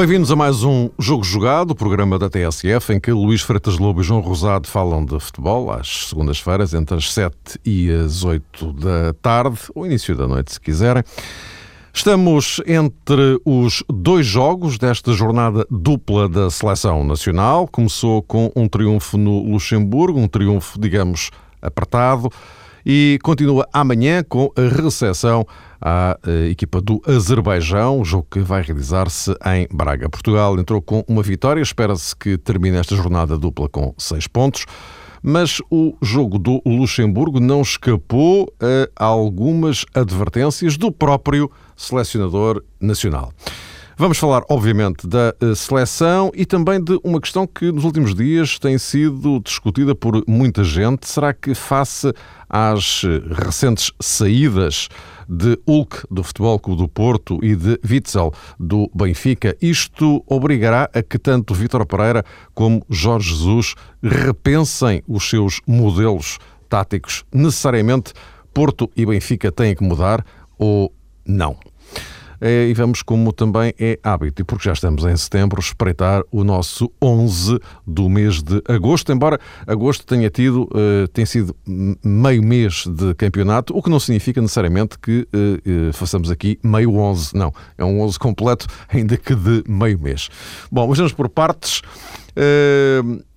Bem-vindos a mais um Jogo Jogado, o programa da TSF, em que Luís Freitas Lobo e João Rosado falam de futebol às segundas-feiras, entre as 7 e as 8 da tarde, ou início da noite, se quiserem. Estamos entre os dois jogos desta jornada dupla da seleção nacional. Começou com um triunfo no Luxemburgo, um triunfo, digamos, apertado, e continua amanhã com a recepção à eh, equipa do Azerbaijão, jogo que vai realizar-se em Braga. Portugal entrou com uma vitória, espera-se que termine esta jornada dupla com seis pontos. Mas o jogo do Luxemburgo não escapou a algumas advertências do próprio selecionador nacional. Vamos falar, obviamente, da eh, seleção e também de uma questão que nos últimos dias tem sido discutida por muita gente. Será que, face às eh, recentes saídas de Hulk do Futebol Clube do Porto e de Witzel do Benfica. Isto obrigará a que tanto Vítor Pereira como Jorge Jesus repensem os seus modelos táticos. Necessariamente Porto e Benfica têm que mudar ou não? É, e vamos, como também é hábito, e porque já estamos em setembro, espreitar o nosso 11 do mês de agosto, embora agosto tenha tido, uh, tem sido meio mês de campeonato, o que não significa necessariamente que uh, uh, façamos aqui meio 11, não, é um 11 completo, ainda que de meio mês. Bom, mas vamos por partes.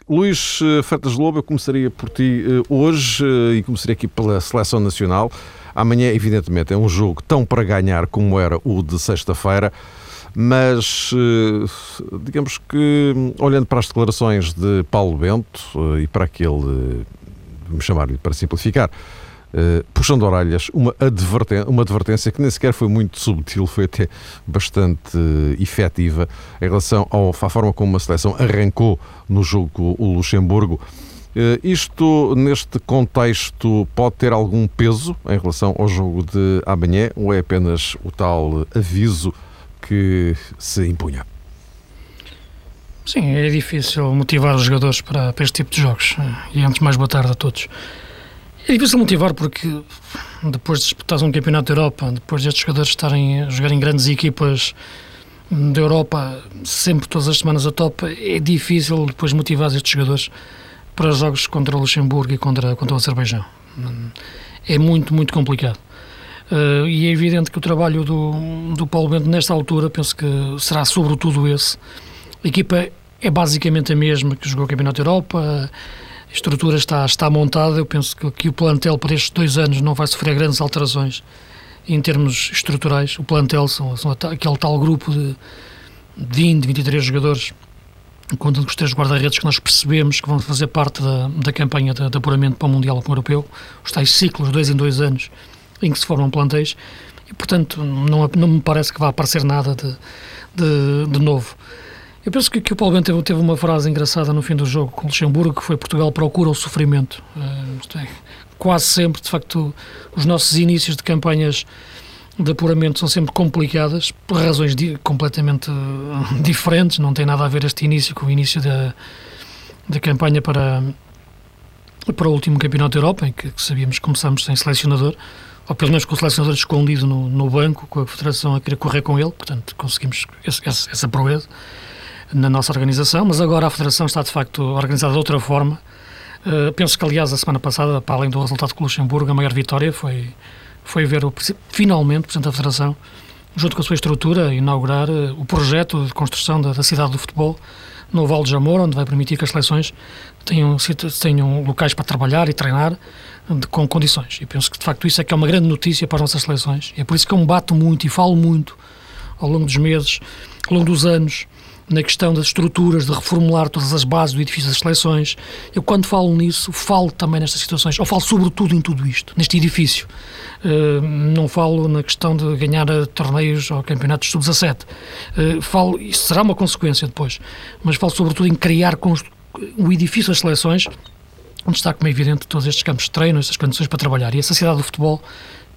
Luís Freitas Lobo, eu começaria por ti hoje e começaria aqui pela Seleção Nacional. Amanhã, evidentemente, é um jogo tão para ganhar como era o de sexta-feira, mas eh, digamos que, olhando para as declarações de Paulo Bento eh, e para aquele, vamos chamar-lhe para simplificar, Uh, puxando orelhas, uma advertência, uma advertência que nem sequer foi muito subtil, foi até bastante efetiva em relação ao, à forma como a seleção arrancou no jogo com o Luxemburgo. eh, isto, neste contexto, pode ter algum peso em relação ao jogo de amanhã ou é apenas o tal aviso que se impunha? Sim, é difícil motivar os jogadores para, para este tipo de jogos. E antes, mais boa tarde a todos. É difícil motivar porque depois de disputar um campeonato da Europa, depois destes jogadores estarem a jogar em grandes equipas da Europa, sempre todas as semanas a top, é difícil depois motivar estes jogadores para jogos contra Luxemburgo e contra, contra o Azerbaijão. É muito, muito complicado. Uh, e é evidente que o trabalho do, do Paulo Bento, nesta altura, penso que será sobretudo esse. A equipa é basicamente a mesma que jogou o Campeonato Europa, a estrutura está, está montada. Eu penso que, que o plantel para estes dois anos não vai sofrer grandes alterações em termos estruturais. O plantel são, são aquele tal grupo de 20, 23 jogadores conta com os três guarda-redes que nós percebemos que vão fazer parte da, da campanha de, de, apuramento para o Mundial Europeu, os tais ciclos, dois em dois anos, em que se formam plantéis, e portanto não, não me parece que vá aparecer nada de, de, de novo. Eu penso que, que o Paulo Bento teve, teve, uma frase engraçada no fim do jogo com o Luxemburgo, que foi Portugal procura o sofrimento. Uh, é, quase sempre, de facto, os nossos inícios de campanhas de apuramento são sempre complicadas por razões completamente uh, diferentes, não tem nada a ver este início com o início da, da campanha para, para o último Campeonato da Europa, em que, que sabíamos que começamos sem selecionador, ou pelo menos com o selecionador escondido no, no banco, com a Federação a querer correr com ele, portanto conseguimos esse, essa, essa proeza na nossa organização, mas agora a Federação está de facto organizada de outra forma. Uh, penso que, aliás, a semana passada, para além do resultado com o Luxemburgo, a maior vitória foi foi ver o, finalmente o Presidente da Federação, junto com a sua estrutura, inaugurar uh, o projeto de construção da, da, cidade do futebol no Val de Jamor, onde vai permitir que as seleções tenham, tenham locais para trabalhar e treinar de, com condições. E penso que, de facto, isso é que é uma grande notícia para as nossas seleções. É por isso que eu me bato muito e falo muito ao longo dos meses, ao longo dos anos, na questão das estruturas, de reformular todas as bases do edifício das seleções. Eu, quando falo nisso, falo também nestas situações, ou falo sobretudo em tudo isto, neste edifício. Uh, não falo na questão de ganhar torneios ou campeonatos sub-17. Uh, falo, isso será uma consequência depois, mas falo sobretudo em criar o edifício das seleções, onde está, como é evidente, todos estes campos de treino, estas condições para trabalhar. E essa cidade do futebol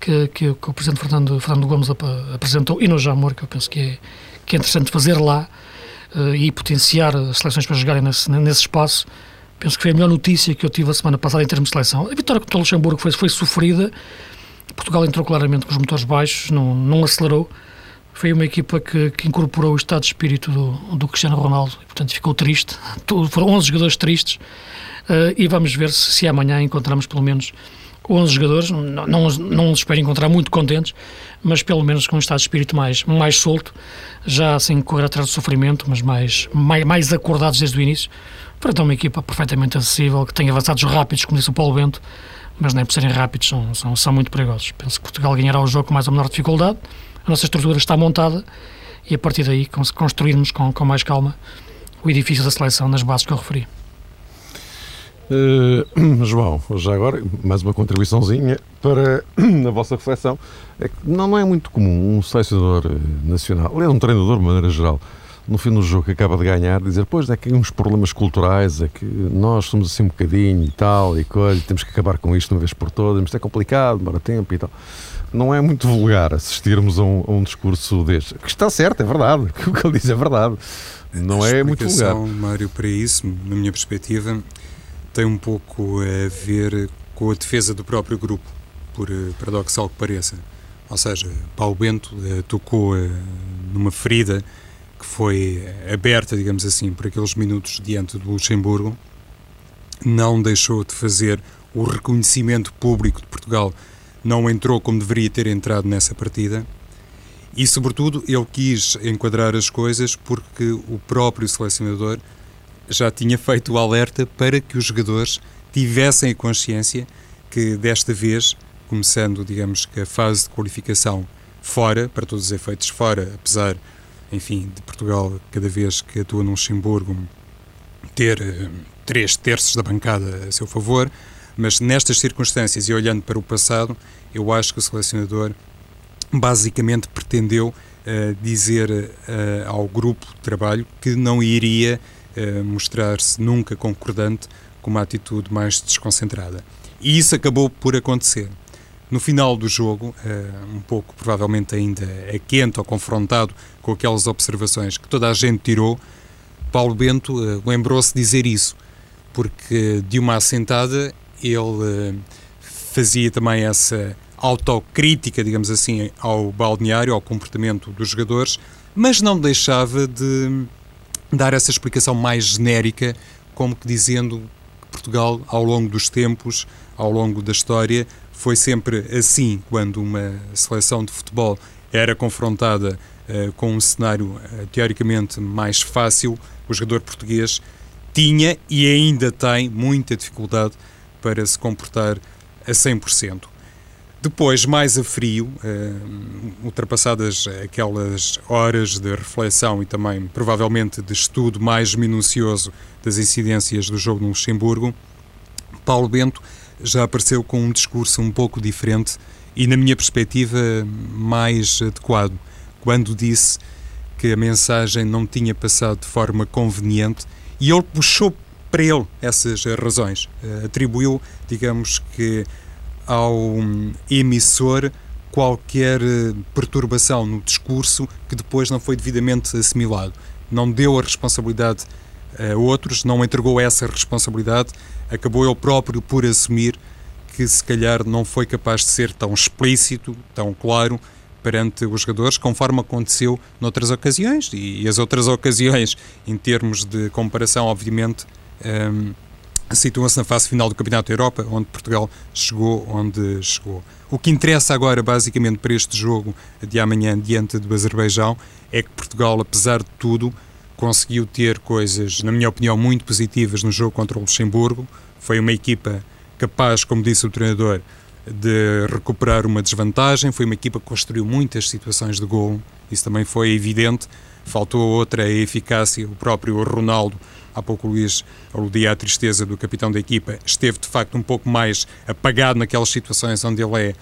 que, que, que o Presidente Fernando, Fernando Gomes apresentou, e no Jamor, que eu penso que é, que é interessante fazer lá, e potenciar as seleções para jogarem nesse, nesse espaço, penso que foi a melhor notícia que eu tive a semana passada em termos de seleção. A vitória contra o Luxemburgo foi, foi sofrida, Portugal entrou claramente com os motores baixos, não, não acelerou, foi uma equipa que, que, incorporou o estado de espírito do, do Cristiano Ronaldo, e, portanto ficou triste. Foram 11 jogadores tristes uh, e vamos ver se, se amanhã encontramos pelo menos 11 jogadores, não, não, não os espero encontrar muito contentes, mas pelo menos com um estado de espírito mais, mais solto, já sem correr atrás do sofrimento, mas mais, mais, mais acordados desde o início, para ter uma equipa perfeitamente acessível, que tem avançados rápidos, como disse o Paulo Bento, mas nem por serem rápidos são, são, são muito perigosos. Penso que Portugal ganhará o jogo com mais ou menor dificuldade, a nossa estrutura está montada e a partir daí construirmos com, com mais calma o edifício da seleção nas bases que eu referi. Uh, João, já agora, mais uma contribuiçãozinha para a vossa reflexão. É que não, é muito comum um selecionador eh, nacional, aliás, um treinador de maneira geral, no fim do jogo que acaba de ganhar, dizer: Pois é que uns problemas culturais, é que nós somos assim um bocadinho e tal, e coisa, temos que acabar com isto uma vez por todas, isto é complicado, demora tempo e tal não é muito vulgar assistirmos a um, a um discurso deste. Que está certo, é verdade. O que ele diz é verdade. Não a é muito vulgar. Mário, para isso, na minha perspectiva, tem um pouco a ver com a defesa do próprio grupo, por eh, paradoxal que pareça. Ou seja, Paulo Bento uh, tocou uh, numa ferida que foi aberta, digamos assim, por aqueles minutos diante do Luxemburgo, não deixou de fazer o reconhecimento público de Portugal não entrou como deveria ter entrado nessa partida. E, sobretudo, ele quis enquadrar as coisas porque o próprio selecionador já tinha feito o alerta para que os jogadores tivessem a consciência que desta vez, começando, digamos que a fase de qualificação fora, para todos os efeitos fora, apesar, enfim, de Portugal, cada vez que atua no Luxemburgo, ter uh, três terços da bancada a seu favor, mas nestas circunstâncias e olhando para o passado, eu acho que o selecionador basicamente pretendeu uh, dizer uh, ao grupo de trabalho que não iria mostrar-se nunca concordante com uma atitude mais desconcentrada. E isso acabou por acontecer. No final do jogo, um pouco provavelmente ainda é quente ou confrontado com aquelas observações que toda a gente tirou, Paulo Bento lembrou-se de dizer isso, porque de uma assentada ele fazia também essa autocrítica, digamos assim, ao balneário, ao comportamento dos jogadores, mas não deixava de dar essa explicação mais genérica, como que dizendo que Portugal, ao longo dos tempos, ao longo da história, foi sempre assim, quando uma seleção de futebol era confrontada uh, com um cenário uh, teoricamente mais fácil, o jogador português tinha e ainda tem muita dificuldade para se comportar a 100%. Depois, mais a frio, uh, ultrapassadas aquelas horas de reflexão e também provavelmente de estudo mais minucioso das incidências do jogo no Luxemburgo, Paulo Bento já apareceu com um discurso um pouco diferente e, na minha perspectiva, mais adequado, quando disse que a mensagem não tinha passado de forma conveniente e ele puxou para ele essas razões. Uh, atribuiu, digamos que, ao emissor qualquer eh, perturbação no discurso que depois não foi devidamente assimilado. Não deu a responsabilidade a outros, não entregou essa responsabilidade, acabou ele próprio por assumir que se calhar não foi capaz de ser tão explícito, tão claro perante os jogadores, conforme aconteceu noutras ocasiões. E as outras ocasiões, em termos de comparação, obviamente, um, situam-se na fase final do Campeonato da Europa, onde Portugal chegou onde chegou. O que interessa agora, basicamente, para este jogo de amanhã diante do Azerbaijão é que Portugal, apesar de tudo, conseguiu ter coisas, na minha opinião, muito positivas no jogo contra o Luxemburgo. Foi uma equipa capaz, como disse o treinador, de recuperar uma desvantagem. Foi uma equipa que construiu muitas situações de gol, isso também foi evidente. Faltou outra, a eficácia. O próprio Ronaldo Há pouco o Luís aludia à tristeza do capitão da equipa. Esteve, de facto, um pouco mais apagado naquelas situações onde ele é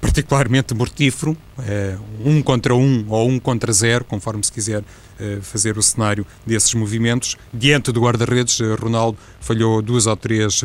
particularmente mortífero, é, um contra um ou um contra zero, conforme se quiser é, fazer o cenário desses movimentos. Diante do guarda-redes, eh, Ronaldo falhou duas ou três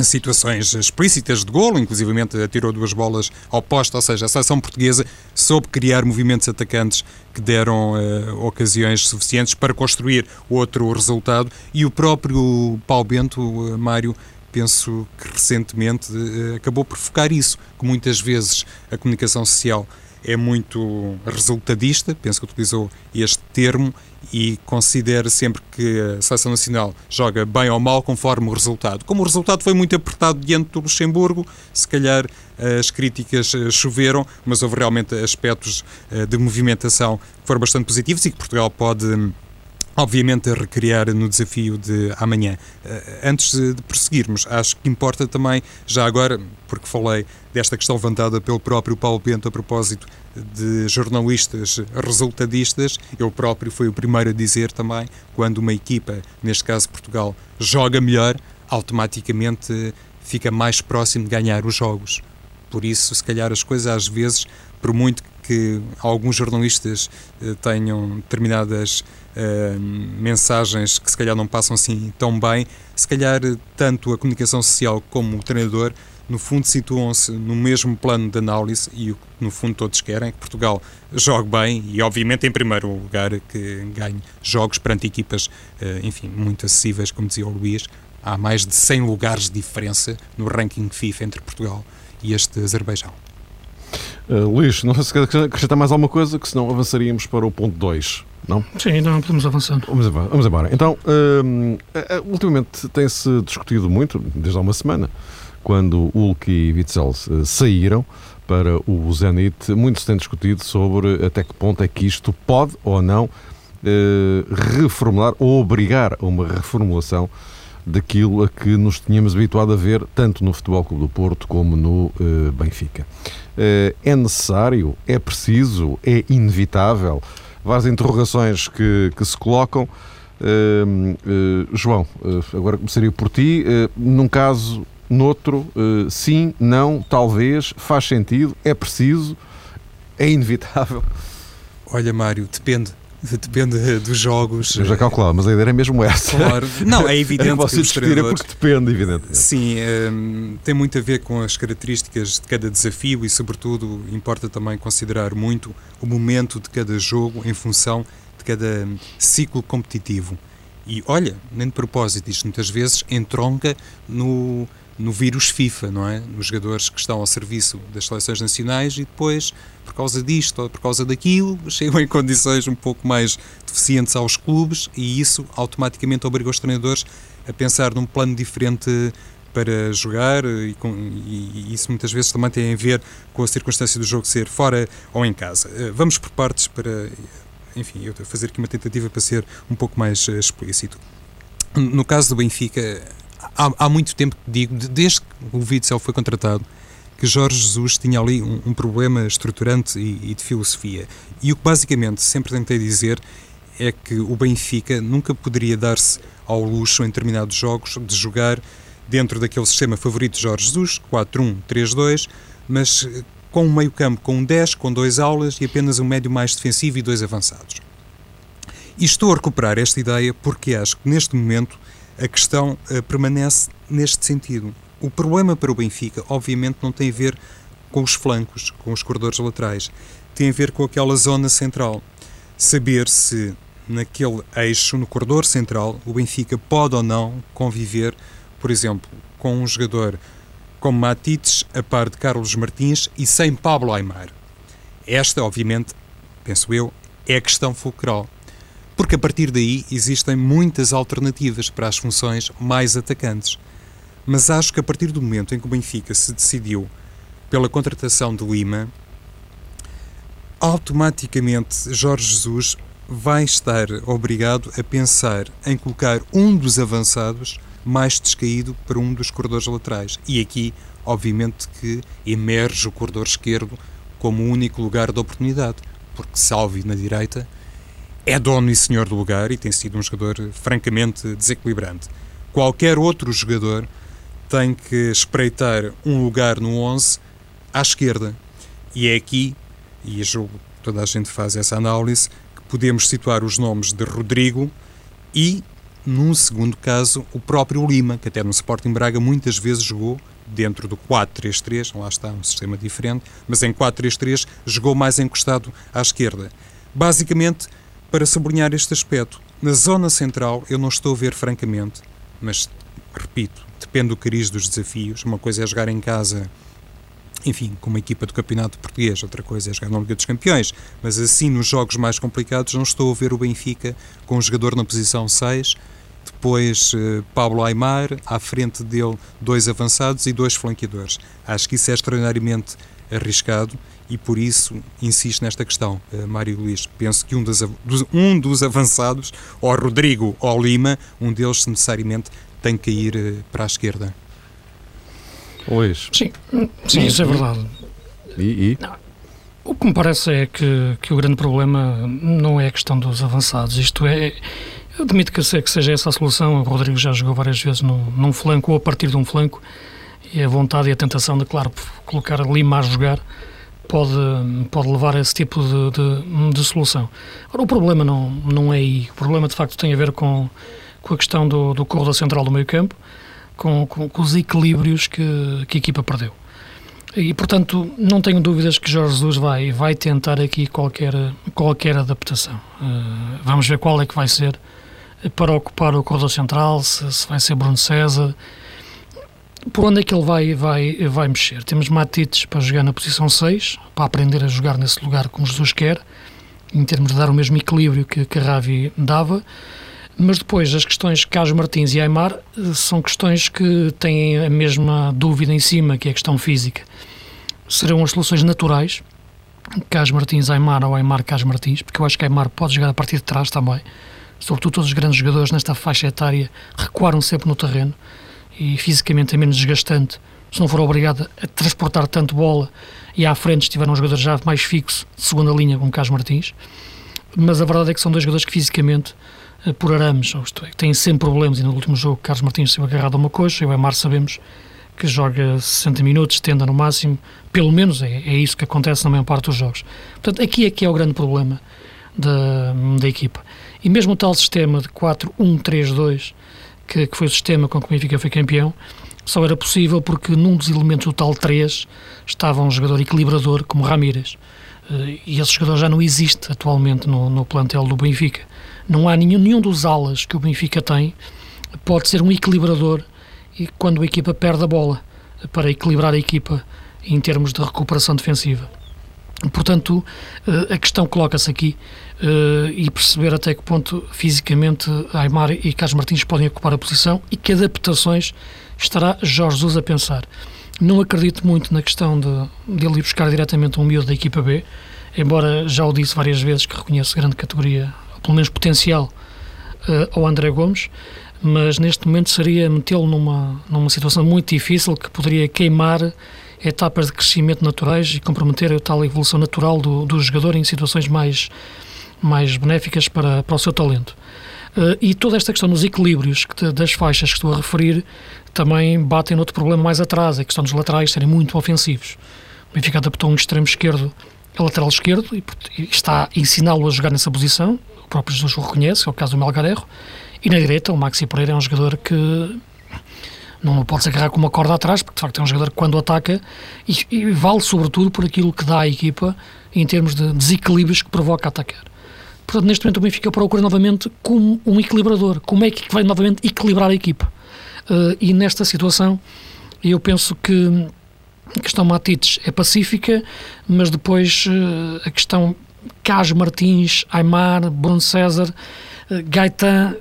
situações explícitas de golo, inclusivamente atirou duas bolas ao posto, ou seja, a seleção portuguesa soube criar movimentos atacantes que deram uh, ocasiões suficientes para construir outro resultado. E o próprio Paulo Bento, uh, Mário, penso que recentemente uh, acabou por focar isso, que muitas vezes a comunicação social é muito resultadista, penso que utilizou este termo, e considera sempre que a seleção nacional joga bem ou mal conforme o resultado. Como o resultado foi muito apertado diante do Luxemburgo, se calhar as críticas eh, choveram, mas houve realmente aspectos eh, de movimentação que foram bastante positivos e que Portugal pode obviamente a recriar no desafio de amanhã. Eh, antes de prosseguirmos, acho que importa também, já agora, porque falei desta questão levantada pelo próprio Paulo Bento a propósito de jornalistas resultadistas, ele próprio foi o primeiro a dizer também, quando uma equipa, neste caso Portugal, joga melhor, automaticamente fica mais próximo de ganhar os jogos. Por isso, se calhar as coisas às vezes, por muito que alguns jornalistas eh, tenham determinadas uh, mensagens que se calhar não passam assim tão bem, se calhar tanto a comunicação social como o treinador no fundo situam-se no mesmo plano de análise e o que no fundo todos querem é que Portugal jogue bem e obviamente em primeiro lugar que ganhe jogos perante equipas, uh, enfim, muito acessíveis, como dizia o Luís, há mais de 100 lugares de diferença no ranking FIFA entre Portugal e este Azerbaijão. Uh, Luís, não sei se quer acrescentar mais alguma coisa, que senão avançaríamos para o ponto 2, não? Sim, então podemos avançar. Vamos embora. Vamos embora. Então, uh, uh, ultimamente tem-se discutido muito, desde há uma semana, quando Hulk e Witzel saíram para o Zenit, muito se tem discutido sobre até que ponto é que isto pode ou não reformular ou obrigar a uma reformulação daquilo a que nos tínhamos habituado a ver tanto no Futebol Clube do Porto como no Benfica. É necessário? É preciso? É inevitável? Várias interrogações que, que se colocam. Uh, João, agora começaria por ti. num caso, noutro, sim, não, talvez, faz sentido, é preciso, é inevitável? Olha, Mário, depende depende dos jogos. Eu já calculava, mas a ideia era mesmo essa. Claro. Não, é evidente é que é porque depende, evidentemente. Sim, um, tem muito a ver com as características de cada desafio e, sobretudo, importa também considerar muito o momento de cada jogo em função de cada ciclo competitivo. E olha, nem de propósito, isto muitas vezes entronca no, no vírus FIFA, não é? Nos jogadores que estão ao serviço das seleções nacionais e depois, por causa disto ou por causa daquilo, chegam em condições um pouco mais deficientes aos clubes e isso automaticamente obriga os treinadores a pensar num plano diferente para jogar e, com, e, isso muitas vezes também tem a ver com a circunstância do jogo ser fora ou em casa. Eh, vamos por partes para, enfim, eu fazer aqui uma tentativa para ser um pouco mais eh, explícito. No caso do Benfica, há, há muito tempo que digo, desde que o Witzel foi contratado, que Jorge Jesus tinha ali um, um problema estruturante e, e, de filosofia. E o que basicamente sempre tentei dizer é que o Benfica nunca poderia dar-se ao luxo em determinados jogos de jogar dentro daquele sistema favorito de Jorge Jesus, 4-1-3-2, mas com um meio-campo com um 10, com dois aulas e apenas um médio mais defensivo e dois avançados. E estou a recuperar esta ideia porque acho que neste momento a questão uh, permanece neste sentido. O problema para o Benfica, obviamente, não tem a ver com os flancos, com os corredores laterais, tem a ver com aquela zona central. Saber se naquele eixo, no corredor central, o Benfica pode ou não conviver, por exemplo, com um jogador como Matites a par de Carlos Martins e sem Pablo Aymar. Esta, obviamente, penso eu, é a questão fulcral porque a partir daí existem muitas alternativas para as funções mais atacantes. Mas acho que a partir do momento em que o Benfica se decidiu pela contratação de Lima, automaticamente Jorge Jesus vai estar obrigado a pensar em colocar um dos avançados mais descaído para um dos corredores laterais. E aqui, obviamente, que emerge o corredor esquerdo como o único lugar de oportunidade, porque Salvi na direita é dono e senhor do lugar e tem sido um jogador francamente desequilibrante. Qualquer outro jogador tem que espreitar um lugar no 11 à esquerda. E é aqui, e julgo que toda a gente faz essa análise, que podemos situar os nomes de Rodrigo e, num segundo caso, o próprio Lima, que até no Sporting Braga muitas vezes jogou dentro do 4-3-3, lá está um sistema diferente, mas em 4-3-3 jogou mais encostado à esquerda. Basicamente, para sublinhar este aspecto. Na zona central, eu não estou a ver francamente, mas repito, depende do cariz dos desafios. Uma coisa é jogar em casa enfim, com uma equipa do Campeonato Português, outra coisa é jogar na Liga dos Campeões, mas assim nos jogos mais complicados não estou a ver o Benfica com um jogador na posição 6, depois eh, Pablo Aymar, à frente dele dois avançados e dois flanqueadores. Acho que isso é extraordinariamente arriscado e por isso insisto nesta questão, uh, Mário Luís. Penso que um dos, um dos avançados, ou Rodrigo ou Lima, um deles necessariamente tem que ir uh, para a esquerda. Luís. Sim, sim, isso é verdade. E? e? o que me parece é que, que o grande problema não é a questão dos avançados, isto é. Eu admito que, que seja essa a solução. O Rodrigo já jogou várias vezes num, num flanco ou a partir de um flanco, e a vontade e a tentação de, claro, colocar Lima a jogar pode, pode levar a esse tipo de, de, de, solução. Agora, o problema não, não é aí. O problema, de facto, tem a ver com, com a questão do, do corredor central do meio campo, com, com, com os equilíbrios que, que a equipa perdeu. E, portanto, não tenho dúvidas que Jorge Jesus vai, vai tentar aqui qualquer, qualquer adaptação. Uh, vamos ver qual é que vai ser para ocupar o corredor central, se, se, vai ser Bruno César, por onde é que ele vai, vai, vai mexer. Temos Matites para jogar na posição 6, para aprender a jogar nesse lugar como Jesus quer, em termos de dar o mesmo equilíbrio que, que Ravi dava. Mas depois, as questões Carlos Martins e Aymar eh, são questões que têm a mesma dúvida em cima, que é a questão física. Serão as soluções naturais, Carlos Martins, Aymar ou Aymar, Carlos Martins, porque eu acho que Aymar pode jogar a partir de trás também. Sobretudo todos os grandes jogadores nesta faixa etária recuaram sempre no terreno e fisicamente é menos desgastante se não for obrigado a transportar tanto bola e à frente estiver um jogador já mais fixo, de segunda linha, como Carlos Martins. Mas a verdade é que são dois jogadores que fisicamente, eh, por arames, isto é, têm sempre problemas. E no último jogo, Carlos Martins esteve agarrado a uma coxa e o Emar sabemos que joga 60 minutos, tenda no máximo, pelo menos é, é isso que acontece na maior parte dos jogos. Portanto, aqui é que é o grande problema da, da equipa. E mesmo o tal sistema de 4-1-3-2 que, que foi o sistema com que o Benfica foi campeão, só era possível porque num dos elementos do tal 3 estava um jogador equilibrador como Ramírez. Eh, e esse jogador já não existe atualmente no, no plantel do Benfica. Não há nenhum, nenhum dos alas que o Benfica tem pode ser um equilibrador e quando a equipa perde a bola para equilibrar a equipa em termos de recuperação defensiva. Portanto, eh, a questão coloca-se aqui uh, e perceber até que ponto fisicamente Aymar e Carlos Martins podem ocupar a posição e que adaptações estará Jorge Jesus a pensar. Não acredito muito na questão de, de ele ir buscar diretamente um miúdo da equipa B, embora já o disse várias vezes que reconheço grande categoria, pelo menos potencial, uh, ao André Gomes, mas neste momento seria metê-lo numa, numa situação muito difícil que poderia queimar etapas de crescimento naturais e comprometer a tal evolução natural do, do jogador em situações mais mais benéficas para, para o seu talento. Uh, e toda esta questão dos equilíbrios que, das faixas que estou a referir também batem noutro problema mais atrás, a questão dos laterais serem muito ofensivos. O Benfica adaptou um extremo esquerdo a lateral esquerdo e, e está a ensiná-lo a jogar nessa posição, o próprio Jesus o reconhece, é o caso do Melgarejo, e na direita o Maxi Pereira é um jogador que não o pode agarrar com uma corda atrás, porque de facto é um jogador que quando ataca e, e vale sobretudo por aquilo que dá à equipa em termos de desequilíbrios que provoca atacar. Portanto, neste momento o Benfica procura novamente como um equilibrador. Como é que vai novamente equilibrar a equipa? Uh, e nesta situação, eu penso que a questão Matites é pacífica, mas depois uh, a questão Cas Martins, Aymar, Bruno César, uh, Gaetan,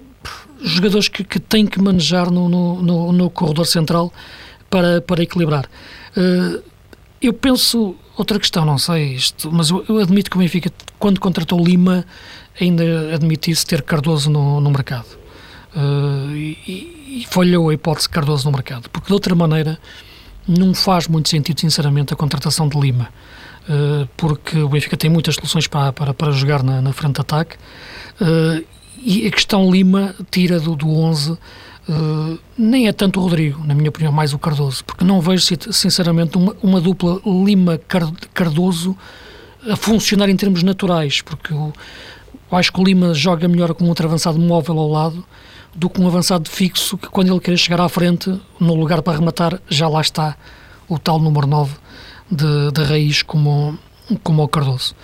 jogadores que, que têm que manejar no, no, no, no corredor central para, para equilibrar. Eu penso, outra questão, não sei isto, mas eu, eu, admito que o Benfica, quando contratou Lima, ainda admitisse ter Cardoso no, no mercado. Uh, e, e falhou a hipótese de Cardoso no mercado, porque de outra maneira não faz muito sentido, sinceramente, a contratação de Lima. Uh, porque o Benfica tem muitas soluções para, para, para jogar na, na frente de ataque uh, e a questão Lima tira do, do 11 Uh, nem é tanto o Rodrigo, na minha opinião, mais o Cardoso, porque não vejo, sinceramente, uma, uma dupla Lima-Cardoso a funcionar em termos naturais, porque o, eu acho que o Lima joga melhor com um outro avançado móvel ao lado do que um avançado fixo que, quando ele quer chegar à frente, no lugar para rematar, já lá está o tal número 9 de, de raiz como, como o Cardoso.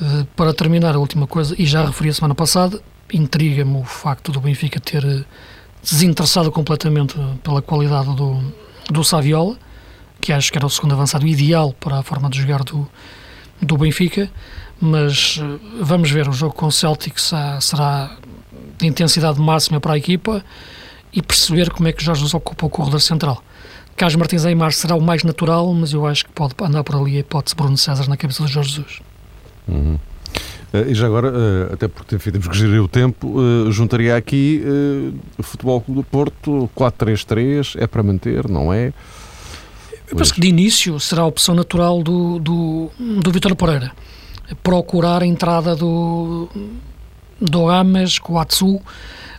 Uh, para terminar, a última coisa, e já referi a semana passada, intriga-me o facto do Benfica ter desinteressado completamente pela qualidade do, do Saviola, que acho que era o segundo avançado ideal para a forma de jogar do, do Benfica, mas eh, vamos ver, o jogo com o Celtic será de intensidade máxima para a equipa e perceber como é que Jorge Jesus ocupa o corredor central. Carlos Martins Aymar será o mais natural, mas eu acho que pode andar por ali a hipótese Bruno César na cabeça de Jorge Jesus. Uhum. Uh, e já agora, uh, até porque enfim, temos que gerir o tempo, uh, juntaria aqui o Futebol Clube do Porto 4-3-3, é para manter, não é? Eu penso que de início será a opção natural do, do, do Vitor Pereira. Procurar a entrada do, do Ames com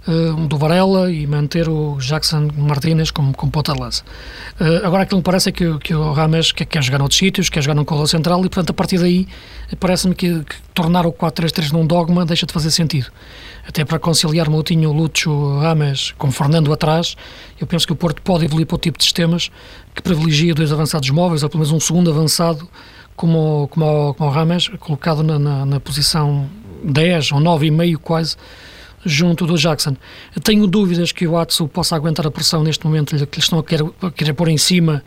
uh, do Varela e manter o Jackson Martínez como, como ponta de lança. Uh, agora aquilo me parece é que, que o Rames quer, quer jogar noutros sítios, quer jogar num corredor central e, portanto, a partir daí parece-me que, que, tornar o 4-3-3 num dogma deixa de fazer sentido. Até para conciliar Moutinho, Lúcio, Rames com Fernando atrás, eu penso que o Porto pode evoluir para o tipo de sistemas que privilegia dois avançados móveis, ou pelo menos um segundo avançado como, como, como o Rames, colocado na, na, na posição 10 ou 9,5 quase, junto do Jackson. Tenho dúvidas que o Atsu possa aguentar a pressão neste momento que lhe estão a querer, a querer pôr em cima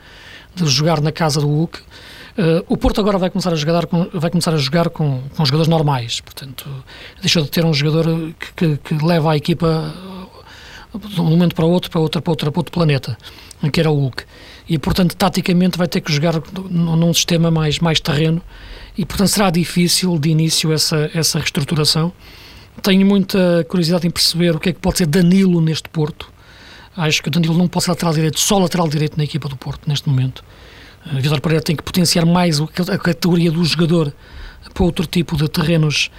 de jogar na casa do Hulk. Uh, o Porto agora vai começar a jogar com, vai começar a jogar com, com jogadores normais, portanto, deixou de ter um jogador que, que, que leva a equipa de um momento para outro, para, outra, para, outra, para outro planeta, que era o Hulk. E, portanto, taticamente vai ter que jogar num sistema mais, mais terreno e, portanto, será difícil de início essa, essa reestruturação. Tenho muita curiosidade em perceber o que é que pode ser Danilo neste Porto. Acho que o Danilo não pode ser lateral direito, só lateral direito na equipa do Porto neste momento. Uh, Vitor Pereira tem que potenciar mais a categoria do jogador para outro tipo de terrenos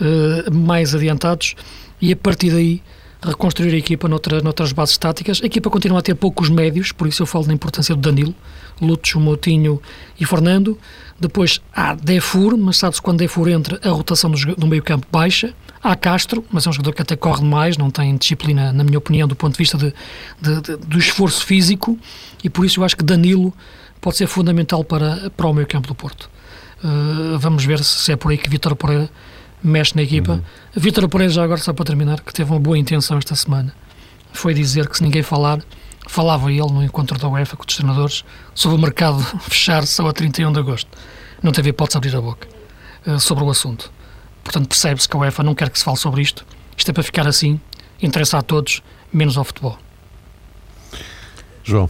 uh, mais adiantados e a partir daí reconstruir a equipa noutra, noutras bases táticas. A equipa continua a ter poucos médios, por isso eu falo da importância do Danilo, Lúcio, Moutinho e Fernando. Depois há Defur, mas sabe-se quando Defur entra, a rotação do, do meio campo baixa. Há Castro, mas é um jogador que até corre mais, não tem disciplina, na minha opinião, do ponto de vista de, de, de, do esforço físico, e por isso eu acho que Danilo pode ser fundamental para, para o meio campo do Porto. Uh, vamos ver se é por aí que Vitor Pereira mexe na equipa. Uhum. Vitor Pereira, já agora, só para terminar, que teve uma boa intenção esta semana, foi dizer que se ninguém falar, falava ele no encontro da UEFA com os treinadores sobre o mercado fechar só a 31 de agosto. Não teve hipótese de abrir a boca uh, sobre o assunto. Portanto, percebe-se que a UEFA não quer que se fale sobre isto. Isto é para ficar assim, interessa a todos, menos ao futebol. João.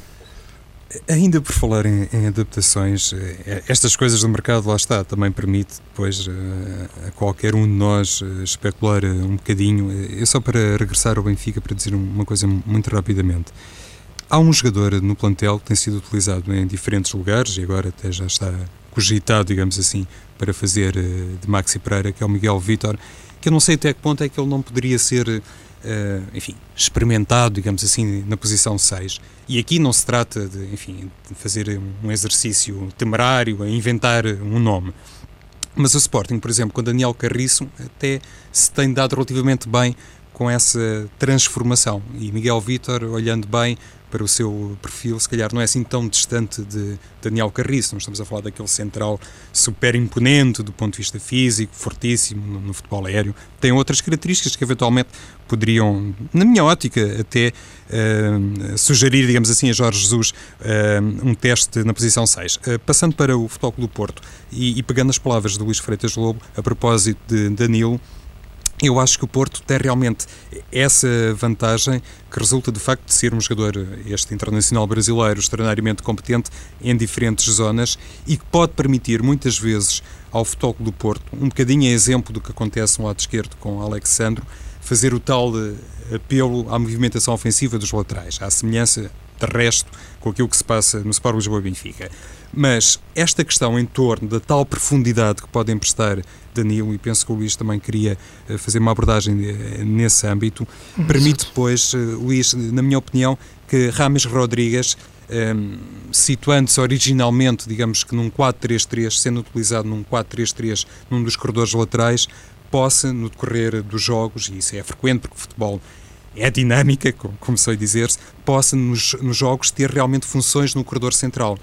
Ainda por falar em, em, adaptações, eh, estas coisas do mercado, lá está, também permite depois eh, a qualquer um de nós eh, especular um bocadinho. É só para regressar ao Benfica para dizer uma coisa muito rapidamente. Há um jogador no plantel que tem sido utilizado em diferentes lugares e agora até já está cogitado, digamos assim, para fazer de Maxi Pereira, que é o Miguel Vitor, que eu não sei até que ponto é que ele não poderia ser uh, enfim, experimentado, digamos assim, na posição 6. E aqui não se trata de, enfim, de fazer um exercício temerário, a inventar um nome. Mas o Sporting, por exemplo, com Daniel Carriço, até se tem dado relativamente bem com essa transformação. E Miguel Vítor, olhando bem, para o seu perfil, se calhar não é assim tão distante de Daniel Carriço. Não estamos a falar daquele central super imponente do ponto de vista físico, fortíssimo no, futebol aéreo. Tem outras características que eventualmente poderiam, na minha ótica, até uh, sugerir, digamos assim, a Jorge Jesus uh, um teste na posição 6. Uh, eh, passando para o Futebol do Porto e, e pegando as palavras de Luís Freitas Lobo a propósito de Danilo, eu acho que o Porto tem realmente essa vantagem que resulta do facto de ser um jogador, este internacional brasileiro, extraordinariamente competente em diferentes zonas e que pode permitir muitas vezes ao Futebol do Porto, um bocadinho a exemplo do que acontece no lado esquerdo com Alexandro, fazer o tal eh, apelo à movimentação ofensiva dos laterais, à semelhança de resto com aquilo que se passa no Sport Lisboa Benfica. Mas esta questão em torno da tal profundidade que pode emprestar Danilo, e penso que o Luís também queria eh, fazer uma abordagem eh, nesse âmbito, permite depois, eh, Luís, na minha opinião, que Rames Rodrigues, um, ehm, situando-se originalmente, digamos que num 4-3-3, sendo utilizado num 4-3-3 num dos corredores laterais, possa, no decorrer dos jogos, e isso é frequente porque o futebol é dinâmica, como, como sei dizer-se, possa nos, nos jogos ter realmente funções no corredor central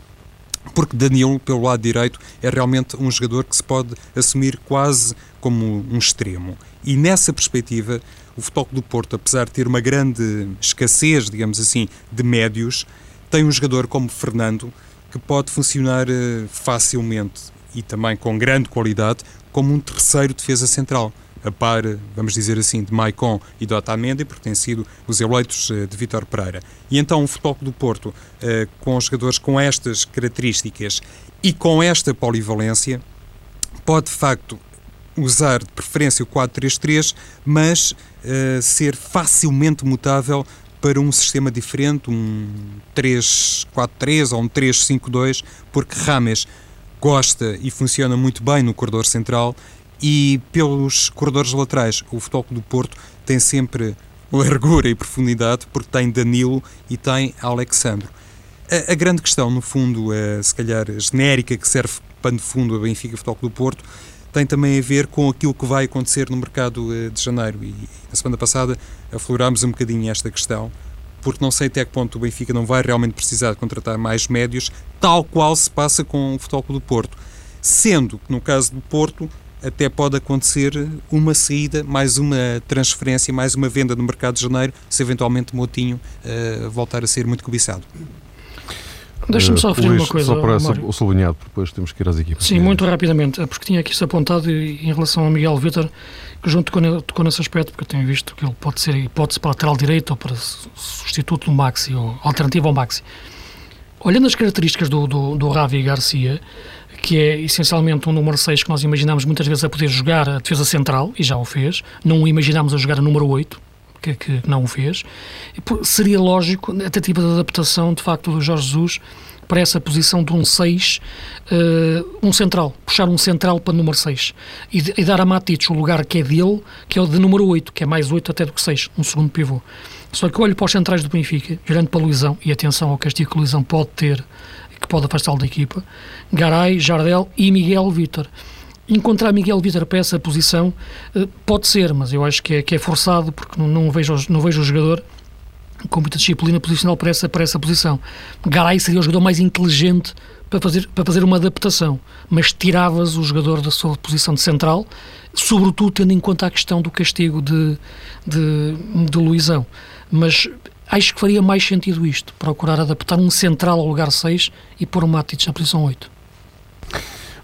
porque Danilo, pelo lado direito, é realmente um jogador que se pode assumir quase como um extremo. E nessa perspectiva, o Futebol do Porto, apesar de ter uma grande escassez, digamos assim, de médios, tem um jogador como Fernando que pode funcionar uh, facilmente e também com grande qualidade como um terceiro defesa central a par, vamos dizer assim, de Maicon e de Otamendi, porque têm sido os eleitos eh, de Vítor Pereira. E então o Futebol do Porto, eh, com jogadores com estas características e com esta polivalência, pode de facto usar de preferência o 4-3-3, mas uh, ser facilmente mutável para um sistema diferente, um 3-4-3 ou um 3-5-2, porque Rames gosta e funciona muito bem no corredor central e pelos corredores laterais. O Futebol do Porto tem sempre largura e profundidade porque tem Danilo e tem Alexandre. A, a grande questão, no fundo, é, se calhar genérica, que serve pano de fundo a Benfica Futebol do Porto, tem também a ver com aquilo que vai acontecer no mercado eh, de janeiro. E na semana passada aflorámos um bocadinho esta questão, porque não sei até que ponto o Benfica não vai realmente precisar de contratar mais médios, tal qual se passa com o Futebol do Porto. Sendo que, no caso do Porto, até pode acontecer uma saída, mais uma transferência, mais uma venda no mercado de janeiro, se eventualmente Motinho uh, voltar a ser muito cobiçado. Deixa-me só referir uma coisa. Só para o sublinhado, depois temos que ir às equipas. Sim, muito rapidamente, é porque tinha aqui isso apontado em relação ao Miguel Vitor, que junto tocou, tocou nesse aspecto, porque eu tenho visto que ele pode ser hipótese para lateral direito ou para substituto do Maxi, ou alternativa ao Maxi. Olhando as características do, do, do Ravi Garcia, que é essencialmente um número 6 que nós imaginamos muitas vezes a poder jogar a defesa central, e já o fez, não o imaginámos a jogar a número 8, que, que não o fez. Seria lógico a tentativa de adaptação, de facto, do Jorge Jesus para essa posição de um 6, uh, eh, um central, puxar um central para número 6 e, e dar a Matic o lugar que é dele, que é o de número 8, que é mais 8 até do que 6, um segundo pivô. Só que olho para os centrais do Benfica, olhando para Luizão, e atenção ao castigo que Luizão pode ter que pode afastá-lo da equipa, Garay, Jardel e Miguel Vítor. Encontrar Miguel Vítor para essa posição eh, pode ser, mas eu acho que é, que é forçado porque não, vejo, não vejo o jogador com muita disciplina posicional para essa, para essa posição. Garay seria o jogador mais inteligente para fazer, para fazer uma adaptação, mas tiravas o jogador da sua posição de central, sobretudo tendo em conta a questão do castigo de, de, de Luizão. Mas acho que faria mais sentido isto, procurar adaptar um central ao lugar 6 e pôr o Matic na posição 8.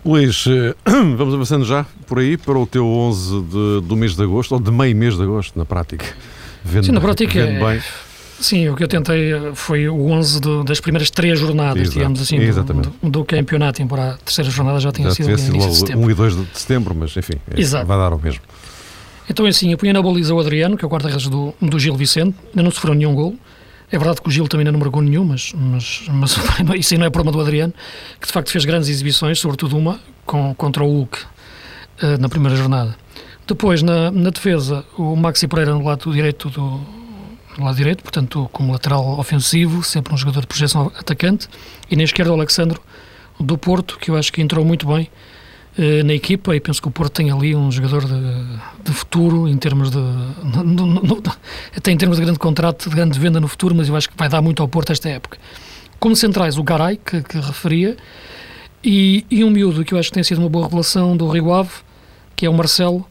Luís, eh, vamos avançando já por aí para o teu 11 de, do mês de agosto, ou de meio mês de agosto, na prática. Vendo, Sim, na prática é, bem. Sim, o que eu tentei foi o 11 do, das primeiras três jornadas, Exato, digamos assim, do, do, do, campeonato, embora a terceira jornada já tenha já sido de setembro. 1 e 2 de setembro, mas enfim, é, vai dar o mesmo. Então é assim, eu punha na baliza o Adriano, que é o guarda-redes do, do Gil Vicente, ainda não sofreu nenhum gol. É verdade que o Gil também ainda não marcou nenhum, mas, mas, mas isso aí não é problema do Adriano, que de facto fez grandes exibições, sobretudo uma com, contra o Hulk uh, na primeira jornada. Depois, na, na defesa, o Maxi Pereira no lado direito do, no lado direito, portanto, como lateral ofensivo, sempre um jogador de projeção atacante, e na esquerda o Alexandre do Porto, que eu acho que entrou muito bem na equipa, e penso que o Porto tem ali um jogador de, de futuro, em termos de. No, no, no, até em termos de grande contrato, de grande venda no futuro, mas eu acho que vai dar muito ao Porto esta época. Como centrais, o Garay, que, que referia, e, e, um miúdo que eu acho que tem sido uma boa revelação do Rio Ave, que é o Marcelo,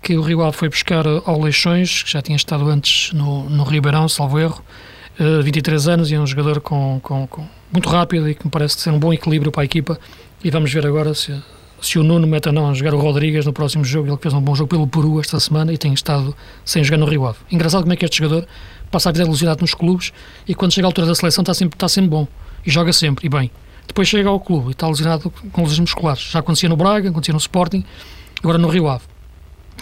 que o Rio Ave foi buscar ao Leixões, que já tinha estado antes no, no Ribeirão, salvo erro, uh, 23 anos e é um jogador com, com, com, muito rápido e que me parece ser um bom equilíbrio para a equipa. E vamos ver agora se, se o Nuno mete não a jogar o Rodrigues no próximo jogo. Ele fez um bom jogo pelo Peru esta semana e tem estado sem jogar no Rio Ave. Engraçado como é que este jogador passa a vida ilusionado nos clubes e quando chega à altura da seleção está sempre, está sempre bom e joga sempre e bem. Depois chega ao clube e está lesionado com lesões musculares. Já acontecia no Braga, acontecia no Sporting, agora no Rio Ave.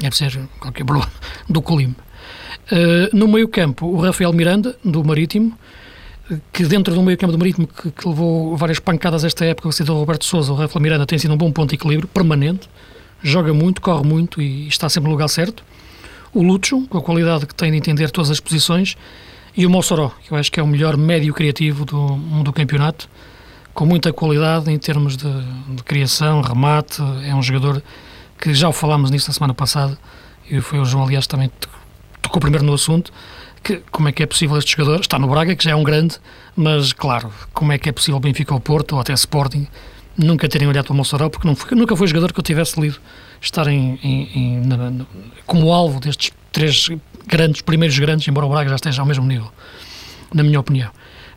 Deve ser qualquer problema do Colim. Uh, no meio campo, o Rafael Miranda, do Marítimo, que dentro do meio campo do Marítimo, que, que levou várias pancadas esta época, o do Roberto Souza, o Rafael Miranda tem sido um bom ponto de equilíbrio, permanente, joga muito, corre muito e está sempre no lugar certo. O Lucho, com a qualidade que tem de entender todas as posições, e o Mossoró, que eu acho que é o melhor médio criativo do, do campeonato, com muita qualidade em termos de, de criação, remate, é um jogador que já falámos nisso na semana passada, e foi o João, aliás, também tocou primeiro no assunto, que, como é que é possível este jogador, está no Braga, que já é um grande, mas claro, como é que é possível Benfica ou Porto, ou até Sporting, nunca terem olhado para o Mossoró, porque nunca foi jogador que eu tivesse lido estar em, em, em na, como alvo destes três grandes, primeiros grandes, embora o Braga já esteja ao mesmo nível, na minha opinião.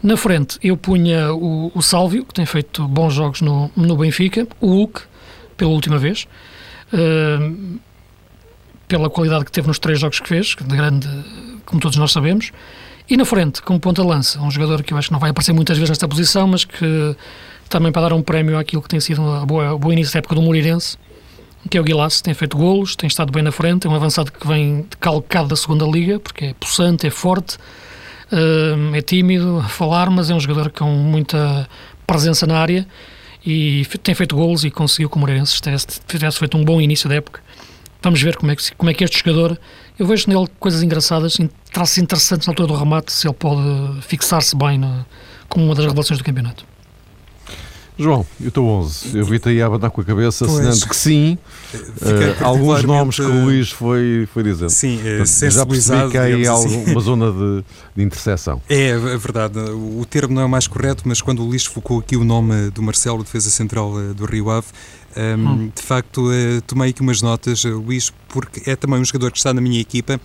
Na frente, eu punha o, o Sálvio, que tem feito bons jogos no, no Benfica, o Hulk, pela última vez, uh, pela qualidade que teve nos três jogos que fez, de grande, como todos nós sabemos, e na frente, como ponta-lança, um jogador que eu acho que não vai aparecer muitas vezes nesta posição, mas que também para dar um prémio àquilo que tem sido a boa, boa início da época do Moreirense, que é o Guilasse, tem feito golos, tem estado bem na frente, é um avançado que vem calcado da segunda liga, porque é possante, é forte, é tímido a falar, mas é um jogador com muita presença na área e tem feito golos e conseguiu que o Moreirense tivesse, tivesse feito um bom início da época. Vamos ver como é que, como é que este jogador, eu vejo nele coisas engraçadas, traços interessantes na altura do remate, se ele pode fixar-se bem na, como uma das revelações do campeonato. João, e o teu 11? Eu vi-te aí a abanar com a cabeça, assinando que sim, uh, alguns nomes que o Luís foi, foi dizendo. Sim, Portanto, já percebi que há aí assim. uma zona de, de interseção. É, é verdade, o termo não é o mais correto, mas quando o Luís focou aqui o nome do Marcelo, defesa central eh, do Rio Ave, um, ehm, hum. de facto uh, tomei aqui umas notas, Luís, porque é também um jogador que está na minha equipa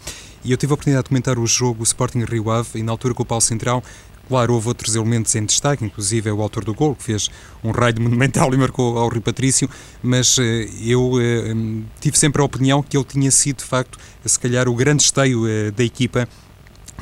e eu tive a oportunidade de comentar o jogo Sporting Rio Ave e na altura com o Paulo Central Claro, houve outros elementos em destaque, inclusive é o autor do gol, que fez um raio monumental e marcou ao Rui Patrício, mas eh, eu eh, tive sempre a opinião que ele tinha sido, de facto, se calhar o grande esteio eh, da equipa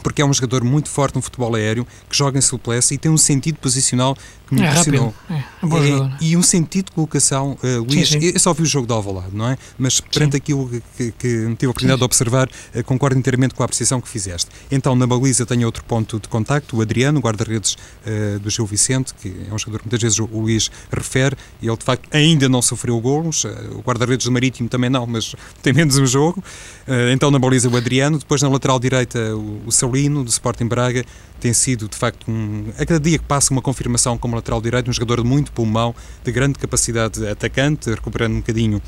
porque é um jogador muito forte no futebol aéreo, que joga em suplesse e tem um sentido posicional que me é impressionou. Rápido. É, é, é, e um sentido de colocação, uh, Luís, sim, sim. eu só vi o jogo de Alvalade, não é? Mas perante sim. aquilo que, que, me tive a oportunidade de observar, uh, concordo inteiramente com a apreciação que fizeste. Então, na baliza tenho outro ponto de contacto, o Adriano, guarda-redes uh, do Gil Vicente, que é um jogador que muitas vezes o Luís refere, e ele de facto ainda não sofreu golos, o guarda-redes do Marítimo também não, mas tem menos um jogo. Então, na baliza o Adriano, depois na lateral direita o, o Salino, do Sporting Braga, tem sido de facto um, a cada dia que passa uma confirmação como lateral direito, um jogador de muito pulmão, de grande capacidade atacante, recuperando um bocadinho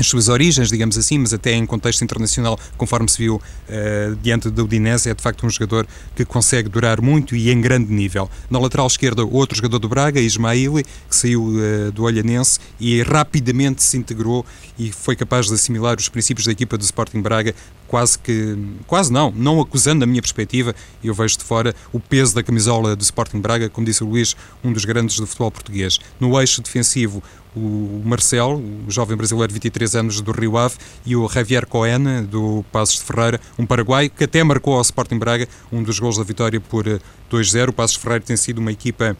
as suas origens, digamos assim, mas até em contexto internacional, conforme se viu uh, diante do Udinese, é de facto um jogador que consegue durar muito e em grande nível. Na lateral esquerda, outro jogador do Braga, Ismaili, que saiu uh, do Olhanense e rapidamente se integrou e foi capaz de assimilar os princípios da equipa do Sporting Braga, quase que, quase não, não acusando, da minha perspectiva, eu vejo de fora, o peso da camisola do Sporting Braga, como disse o Luís, um dos grandes do futebol português. No eixo defensivo, o Marcel, o jovem brasileiro de 23 anos do Rio Ave, e o Javier Cohen, do Passos de Ferreira, um paraguaio que até marcou ao Sporting Braga um dos gols da vitória por 2-0. O Passos de Ferreira tem sido uma equipa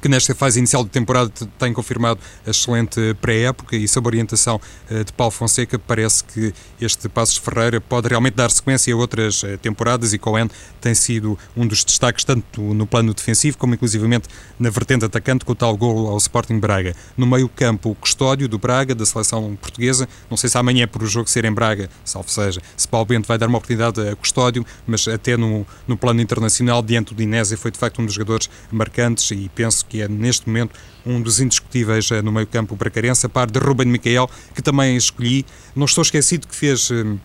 que nesta fase inicial de temporada tem confirmado a excelente pré-época e sob orientação eh, de Paulo Fonseca parece que este Passos Ferreira pode realmente dar sequência a outras eh, temporadas e Cohen tem sido um dos destaques tanto no plano defensivo como inclusivamente na vertente atacante com o tal gol ao Sporting Braga. No meio campo o custódio do Braga, da seleção portuguesa, não sei se amanhã é por o jogo ser em Braga, salvo seja, se Paulo Bento vai dar uma oportunidade a custódio, mas até no, no plano internacional, diante do Inésia, foi de facto um dos jogadores marcantes e penso que é neste momento um dos indiscutíveis eh, no meio campo bracarense, a par de Ruben Micael, que também escolhi. Não estou esquecido que fez eh,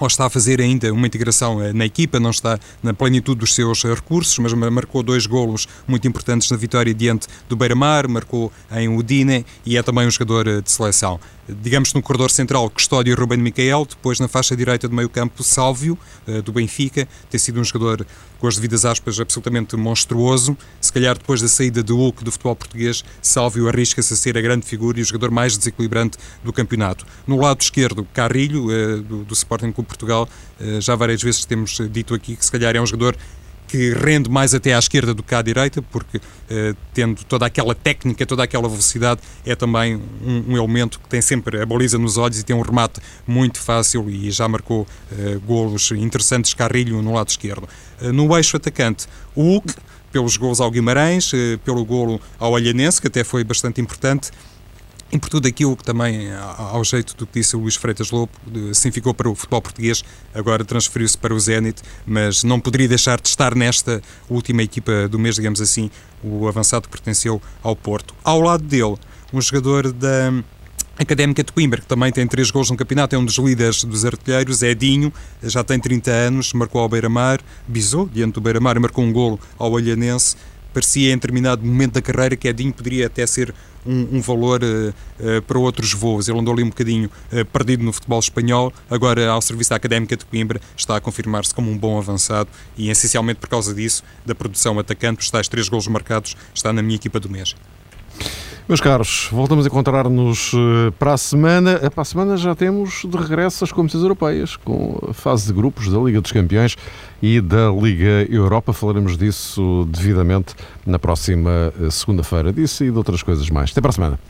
ou está a fazer ainda uma integração eh, na equipa, não está na plenitude dos seus recursos, mas marcou dois golos muito importantes na vitória diante do Beira-Mar, marcou em Udine e é também um jogador de seleção digamos no corredor central, Custódio e Ruben Micael, depois na faixa direita do meio campo, Sálvio, eh, do Benfica, tem sido um jogador, com as devidas aspas, absolutamente monstruoso, se calhar depois da saída do Hulk do futebol português, Sálvio arrisca-se a ser a grande figura e o jogador mais desequilibrante do campeonato. No lado esquerdo, Carrilho, eh, do Sporting Clube Portugal, eh, já várias vezes temos dito aqui que se calhar é um jogador que rende mais até à esquerda do que à direita, porque eh, tendo toda aquela técnica, toda aquela velocidade, é também um, um, elemento que tem sempre a baliza nos olhos e tem um remate muito fácil e já marcou eh, golos interessantes Carrilho no lado esquerdo. Eh, no eixo atacante, o Hulk, pelos golos ao Guimarães, eh, pelo golo ao Olhanense, que até foi bastante importante, e por tudo aquilo que também, ao jeito do que disse o Luís Freitas Lobo, assim ficou para o futebol português, agora transferiu-se para o Zenit, mas não poderia deixar de estar nesta última equipa do mês, digamos assim, o avançado que pertenceu ao Porto. Ao lado dele, um jogador da Académica de Coimbra, que também tem três gols no campeonato, é um dos líderes dos artilheiros, Edinho, já tem 30 anos, marcou ao Beira-Mar, bisou diante do Beira-Mar e marcou um golo ao Olhanense, parecia em determinado momento da carreira que Edinho poderia até ser um, um valor uh, uh, para outros voos. Ele andou ali um bocadinho uh, perdido no futebol espanhol, agora ao serviço da Académica de Coimbra está a confirmar-se como um bom avançado e essencialmente por causa disso, da produção atacante, os tais três golos marcados, está na minha equipa do mês. Meus caros, voltamos a encontrar-nos para a semana. Para a semana já temos de regresso as competições europeias, com a fase de grupos da Liga dos Campeões e da Liga Europa. Falaremos disso devidamente na próxima segunda-feira. Disso e de outras coisas mais. Até para a semana.